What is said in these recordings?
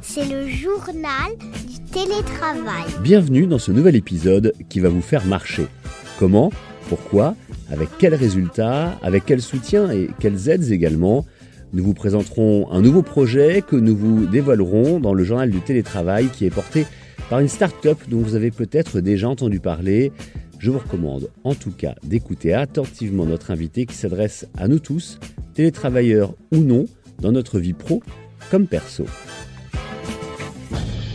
C'est le journal du télétravail. Bienvenue dans ce nouvel épisode qui va vous faire marcher. Comment Pourquoi Avec quels résultats Avec quels soutiens et quelles aides également Nous vous présenterons un nouveau projet que nous vous dévoilerons dans le journal du télétravail qui est porté par une start-up dont vous avez peut-être déjà entendu parler. Je vous recommande en tout cas d'écouter attentivement notre invité qui s'adresse à nous tous, télétravailleurs ou non, dans notre vie pro comme perso.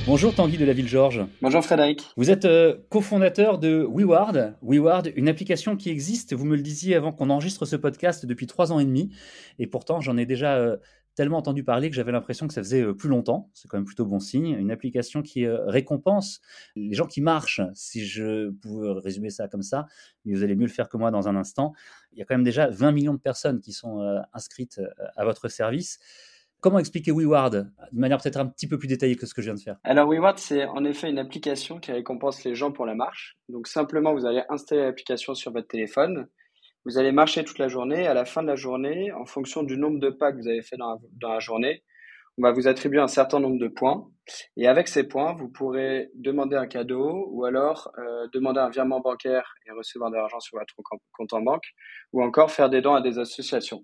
Bonjour Tanguy de la Ville Georges. Bonjour Frédéric. Vous êtes euh, cofondateur de WeWard. WeWard, une application qui existe, vous me le disiez avant qu'on enregistre ce podcast depuis trois ans et demi. Et pourtant, j'en ai déjà euh, tellement entendu parler que j'avais l'impression que ça faisait euh, plus longtemps. C'est quand même plutôt bon signe. Une application qui récompense les gens qui marchent, si je pouvais résumer ça comme ça. Vous allez mieux le faire que moi dans un instant. Il y a quand même déjà 20 millions de personnes qui sont inscrites à votre service. Comment expliquer WeWard de manière peut-être un petit peu plus détaillée que ce que je viens de faire? Alors WeWard, c'est en effet une application qui récompense les gens pour la marche. Donc simplement, vous allez installer l'application sur votre téléphone. Vous allez marcher toute la journée. À la fin de la journée, en fonction du nombre de pas que vous avez fait dans la, journée, on va vous attribuer un certain nombre de points. Et avec ces points, vous pourrez demander un cadeau ou alors euh, demander un virement bancaire et recevoir de l'argent sur votre compte en banque ou encore faire des dons à des associations.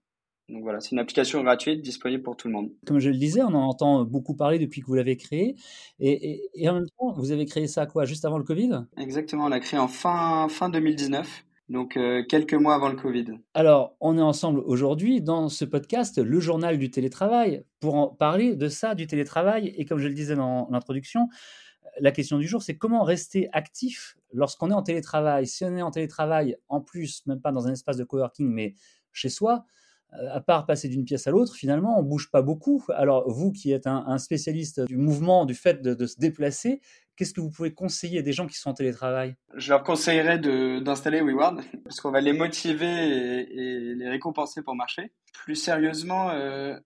Donc voilà, c'est une application gratuite disponible pour tout le monde. Comme je le disais, on en entend beaucoup parler depuis que vous l'avez créé. Et, en même temps, vous avez créé ça quoi Juste avant le Covid? Exactement, on l'a créé en fin, fin 2019. Donc euh, quelques mois avant le Covid. Alors, on est ensemble aujourd'hui dans ce podcast, le journal du télétravail, pour en parler de ça, du télétravail. Et comme je le disais dans l'introduction, la question du jour, c'est comment rester actif lorsqu'on est en télétravail? Si on est en télétravail, en plus, même pas dans un espace de coworking, mais chez soi, euh, à part passer d'une pièce à l'autre, finalement, on bouge pas beaucoup. Alors, vous qui êtes un, spécialiste du mouvement, du fait de, se déplacer, qu'est-ce que vous pouvez conseiller des gens qui sont en télétravail? Je leur conseillerais d'installer WeWard, parce qu'on va les motiver et, les récompenser pour marcher. Plus sérieusement, euh,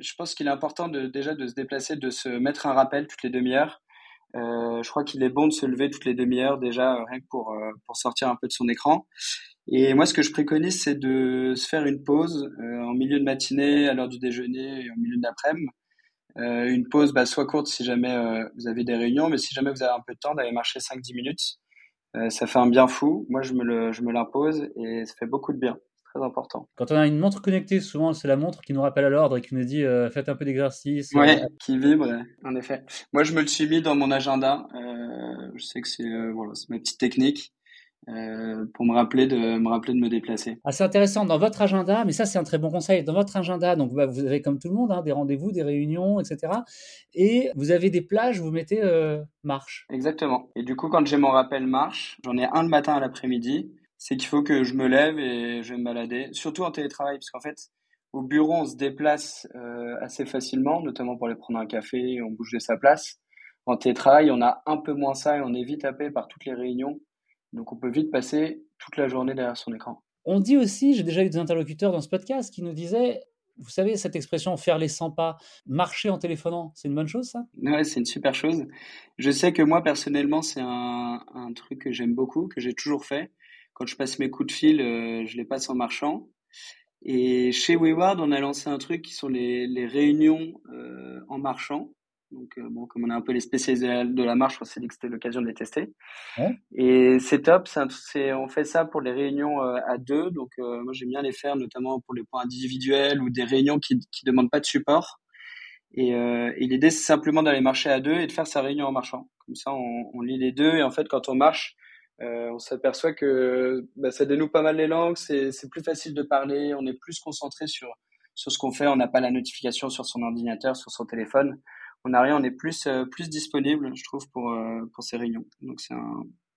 je pense qu'il est important de, déjà de se déplacer, de se mettre un rappel toutes les demi-heures. Euh, je crois qu'il est bon de se lever toutes les demi-heures déjà, rien que pour, pour sortir un peu de son écran. Et moi, ce que je préconise, c'est de se faire une pause euh, en milieu de matinée, à l'heure du déjeuner et en milieu d'après-midi. Euh, une pause bah, soit courte si jamais euh, vous avez des réunions, mais si jamais vous avez un peu de temps, d'aller marcher 5-10 minutes. Euh, ça fait un bien fou. Moi, je me, le, je me l'impose et ça fait beaucoup de bien. C'est très important. Quand on a une montre connectée, souvent, c'est la montre qui nous rappelle à l'ordre et qui nous dit faites un peu d'exercice. Ouais, qui vibre, en effet. Moi, je me le suis mis dans mon agenda. je sais que c'est voilà, ma petite technique. Euh, pour me rappeler de me rappeler de me déplacer. Ah, c'est intéressant dans votre agenda, mais ça c'est un très bon conseil. Dans votre agenda, donc bah, vous avez comme tout le monde hein, des rendez-vous, des réunions, etc. Et vous avez des plages, vous mettez euh, marche. Exactement. Et du coup, quand j'ai mon rappel marche, j'en ai un le matin à l'après-midi. C'est qu'il faut que je me lève et je vais me balader, surtout en télétravail, parce qu'en fait, au bureau, on se déplace euh, assez facilement, notamment pour aller prendre un café, on bouge de sa place. En télétravail, on a un peu moins ça et on est vite happé par toutes les réunions donc on peut vite passer toute la journée derrière son écran. On dit aussi, j'ai déjà eu des interlocuteurs dans ce podcast qui nous disaient, vous savez, cette expression faire les 100 pas, marcher en téléphonant, c'est une bonne chose ça? Ouais, c'est une super chose. Je sais que moi personnellement, c'est un, truc que j'aime beaucoup, que j'ai toujours fait. Quand je passe mes coups de fil, euh, je les passe en marchant. Et chez Wayward, on a lancé un truc qui sont les, réunions euh, en marchant. Donc, euh, bon, comme on a un peu les spécialistes de la marche, on s'est dit que c'était l'occasion de les tester. Et c'est top. C'est, on fait ça pour les réunions euh, à deux. Donc, euh, moi, j'aime bien les faire, notamment pour les points individuels ou des réunions qui ne demandent pas de support. Et, et l'idée, c'est simplement d'aller marcher à deux et de faire sa réunion en marchant. Comme ça, on, on lit les deux. Et en fait, quand on marche, on s'aperçoit que bah, ça dénoue pas mal les langues. C'est, c'est plus facile de parler. On est plus concentré sur, sur ce qu'on fait. On n'a pas la notification sur son ordinateur, sur son téléphone on a rien, on est plus, euh, plus disponible, je trouve, pour, euh, pour ces réunions. Donc c'est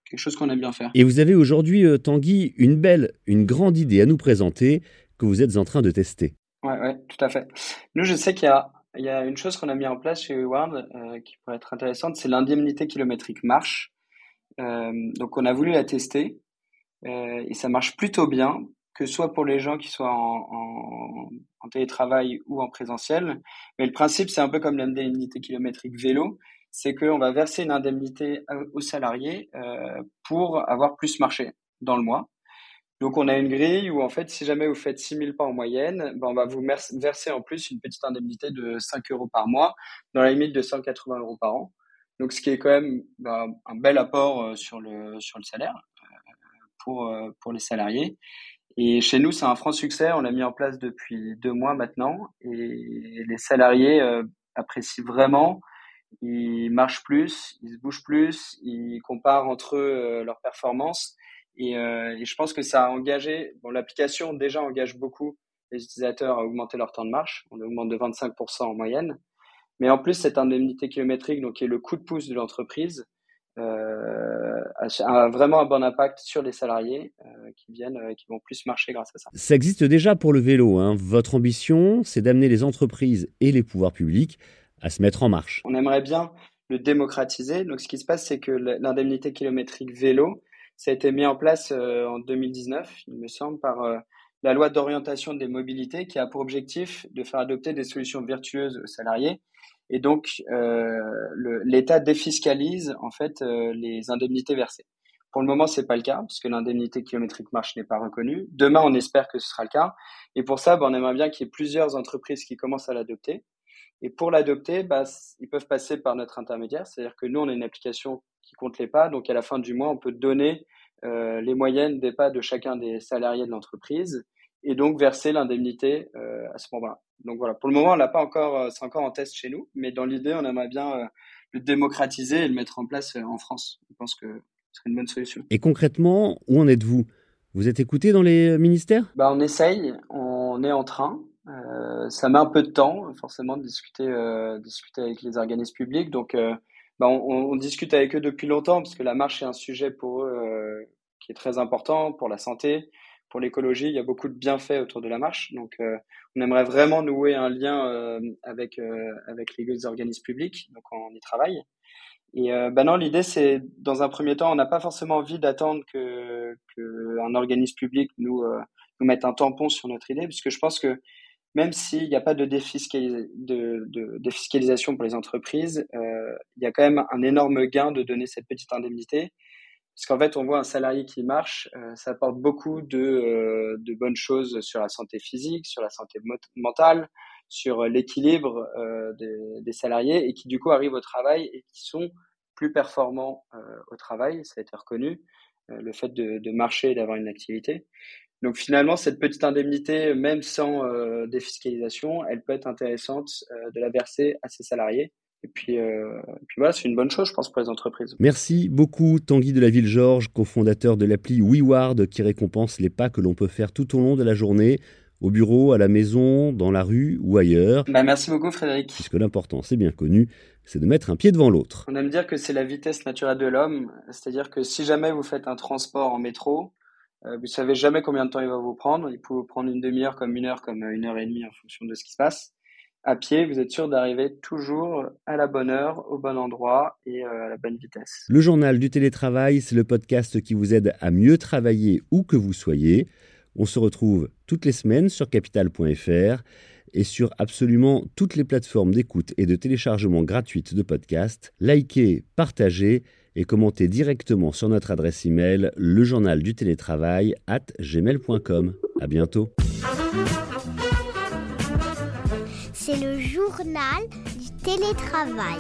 quelque chose qu'on aime bien faire. Et vous avez aujourd'hui, euh, Tanguy, une belle, une grande idée à nous présenter que vous êtes en train de tester. Oui, ouais, tout à fait. Nous, je sais qu'il y a, il y a une chose qu'on a mis en place chez Ward qui pourrait être intéressante, c'est l'indemnité kilométrique marche. donc on a voulu la tester et ça marche plutôt bien que ce soit pour les gens qui soient en, télétravail ou en présentiel. Mais le principe, c'est un peu comme l'indemnité kilométrique vélo, c'est qu'on va verser une indemnité aux salariés euh, pour avoir plus marché dans le mois. Donc, on a une grille où, en fait, si jamais vous faites 6 000 pas en moyenne, ben, on va vous verser en plus une petite indemnité de 5 euros par mois, dans la limite de 180 euros par an. Donc, ce qui est quand même ben, un bel apport euh, sur le, sur le salaire euh, pour, pour les salariés. Et chez nous, c'est un franc succès. On l'a mis en place depuis deux mois maintenant. Et les salariés apprécient vraiment. Ils marchent plus, ils se bougent plus, ils comparent entre eux leurs performances. Et, et, je pense que ça a engagé, bon, l'application déjà engage beaucoup les utilisateurs à augmenter leur temps de marche. On augmente de 25% en moyenne. Mais en plus, cette indemnité kilométrique, donc qui est le coup de pouce de l'entreprise, euh, a vraiment un bon impact sur les salariés euh, qui viennent, euh, qui vont plus marcher grâce à ça. Ça existe déjà pour le vélo. Hein. Votre ambition, c'est d'amener les entreprises et les pouvoirs publics à se mettre en marche. On aimerait bien le démocratiser. Donc, ce qui se passe, c'est que l'indemnité kilométrique vélo, ça a été mis en place en 2019, il me semble, par la loi d'orientation des mobilités qui a pour objectif de faire adopter des solutions vertueuses aux salariés et donc euh, l'État défiscalise en fait euh, les indemnités versées. Pour le moment, c'est pas le cas puisque l'indemnité kilométrique marche n'est pas reconnue. Demain, on espère que ce sera le cas. Et pour ça, bah, on aimerait bien qu'il y ait plusieurs entreprises qui commencent à l'adopter. Et pour l'adopter, bah, ils peuvent passer par notre intermédiaire, c'est-à-dire que nous, on a une application qui compte les pas. Donc, à la fin du mois, on peut donner euh, les moyennes des pas de chacun des salariés de l'entreprise et donc verser l'indemnité à ce moment-là. Donc voilà, pour le moment, on l'a pas encore, euh, c'est encore en test chez nous, mais dans l'idée, on aimerait bien euh, le démocratiser et le mettre en place en France. Je pense que ce serait une bonne solution. Et concrètement, où en êtes-vous? Vous êtes écouté dans les ministères? Bah, On essaye, on est en train. Euh, ça met un peu de temps, forcément, de discuter, euh, discuter avec les organismes publics. Donc, euh, bah, on, on, discute avec eux depuis longtemps, parce que la marche est un sujet pour eux qui est très important pour la santé, pour l'écologie, il y a beaucoup de bienfaits autour de la marche. Donc, euh, on aimerait vraiment nouer un lien euh, avec euh, avec les organismes publics. Donc, on y travaille. Et ben non, l'idée c'est, dans un premier temps, on n'a pas forcément envie d'attendre que, que un organisme public nous nous mette un tampon sur notre idée, puisque je pense que même s'il n'y a pas de, défiscalisation pour les entreprises, il y a quand même un énorme gain de donner cette petite indemnité parce qu'en fait, on voit un salarié qui marche, euh, ça apporte beaucoup de, euh, de, bonnes choses sur la santé physique, sur la santé mentale, sur l'équilibre euh, des, des, salariés et qui du coup arrivent au travail et qui sont plus performants au travail, ça a été reconnu, le fait de, de marcher et d'avoir une activité. Donc finalement, cette petite indemnité, même sans défiscalisation, elle peut être intéressante de la verser à ses salariés et puis, euh, puis voilà, c'est une bonne chose, je pense, pour les entreprises. Merci beaucoup, Tanguy de la Ville-Georges, cofondateur de l'appli WeWard, qui récompense les pas que l'on peut faire tout au long de la journée, au bureau, à la maison, dans la rue ou ailleurs. Bah, merci beaucoup, Frédéric. Puisque l'important, c'est bien connu, c'est de mettre un pied devant l'autre. On aime dire que c'est la vitesse naturelle de l'homme, c'est-à-dire que si jamais vous faites un transport en métro, euh, vous savez jamais combien de temps il va vous prendre. Il peut vous prendre une demi-heure, comme une heure, comme une heure et demie en fonction de ce qui se passe à pied, vous êtes sûr d'arriver toujours à la bonne heure, au bon endroit et euh, à la bonne vitesse. Le journal du télétravail, c'est le podcast qui vous aide à mieux travailler où que vous soyez. On se retrouve toutes les semaines sur capital.fr et sur absolument toutes les plateformes d'écoute et de téléchargement gratuites de podcasts. Likez, partagez et commentez directement sur notre adresse email le journal du télétravail at gmail.com. À bientôt. Le journal du télétravail.